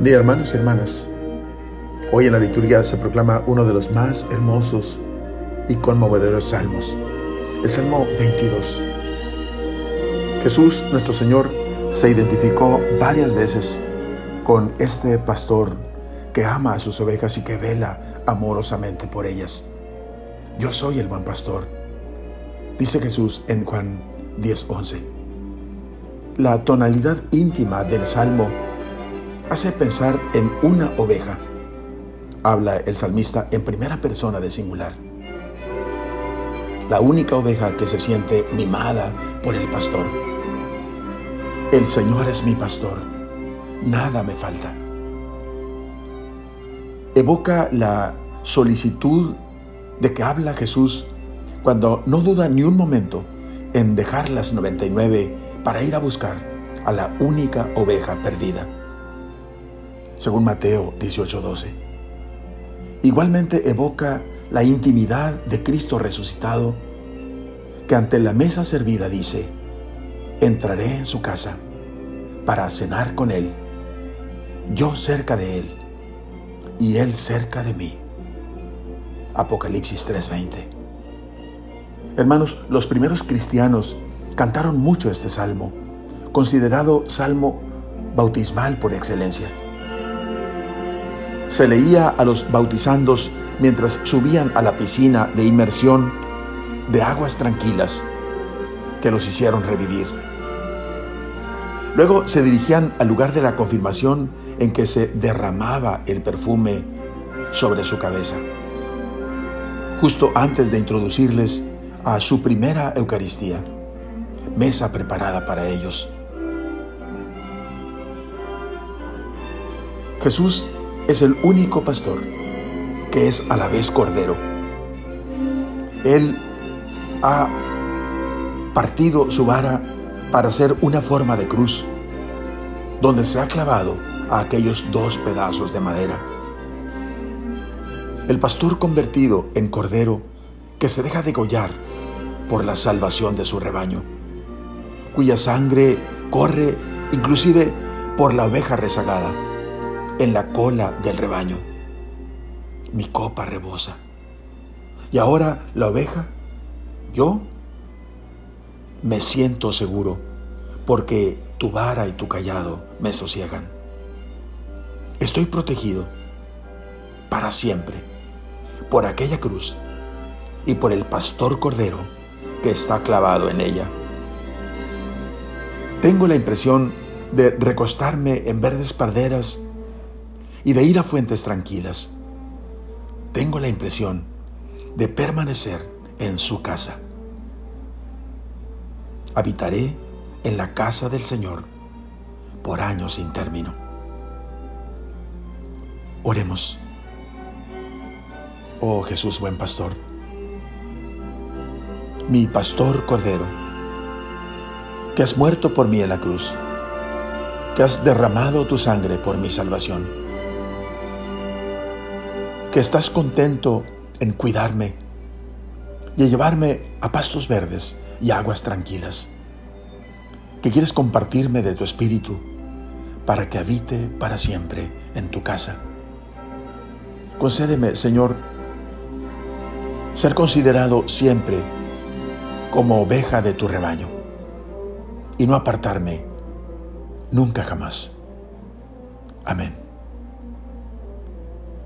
Día hermanos y hermanas. Hoy en la liturgia se proclama uno de los más hermosos y conmovedores salmos, el Salmo 22. Jesús, nuestro Señor, se identificó varias veces con este pastor que ama a sus ovejas y que vela amorosamente por ellas. Yo soy el buen pastor, dice Jesús en Juan 10:11. La tonalidad íntima del salmo hace pensar en una oveja. Habla el salmista en primera persona de singular. La única oveja que se siente mimada por el pastor. El Señor es mi pastor, nada me falta. Evoca la solicitud de que habla Jesús cuando no duda ni un momento en dejar las 99 para ir a buscar a la única oveja perdida según Mateo 18:12. Igualmente evoca la intimidad de Cristo resucitado, que ante la mesa servida dice, entraré en su casa para cenar con Él, yo cerca de Él y Él cerca de mí. Apocalipsis 3:20. Hermanos, los primeros cristianos cantaron mucho este salmo, considerado salmo bautismal por excelencia se leía a los bautizandos mientras subían a la piscina de inmersión de aguas tranquilas que los hicieron revivir. Luego se dirigían al lugar de la confirmación en que se derramaba el perfume sobre su cabeza, justo antes de introducirles a su primera Eucaristía, mesa preparada para ellos. Jesús es el único pastor que es a la vez cordero. Él ha partido su vara para hacer una forma de cruz, donde se ha clavado a aquellos dos pedazos de madera. El pastor convertido en cordero que se deja degollar por la salvación de su rebaño, cuya sangre corre inclusive por la oveja rezagada en la cola del rebaño. Mi copa rebosa. Y ahora la oveja, yo me siento seguro porque tu vara y tu callado me sosiegan. Estoy protegido para siempre por aquella cruz y por el pastor cordero que está clavado en ella. Tengo la impresión de recostarme en verdes praderas y de ir a fuentes tranquilas. Tengo la impresión de permanecer en su casa. Habitaré en la casa del Señor por años sin término. Oremos. Oh Jesús buen pastor, mi pastor cordero, que has muerto por mí en la cruz, que has derramado tu sangre por mi salvación que estás contento en cuidarme y llevarme a pastos verdes y aguas tranquilas, que quieres compartirme de tu espíritu para que habite para siempre en tu casa. Concédeme, Señor, ser considerado siempre como oveja de tu rebaño y no apartarme nunca jamás. Amén.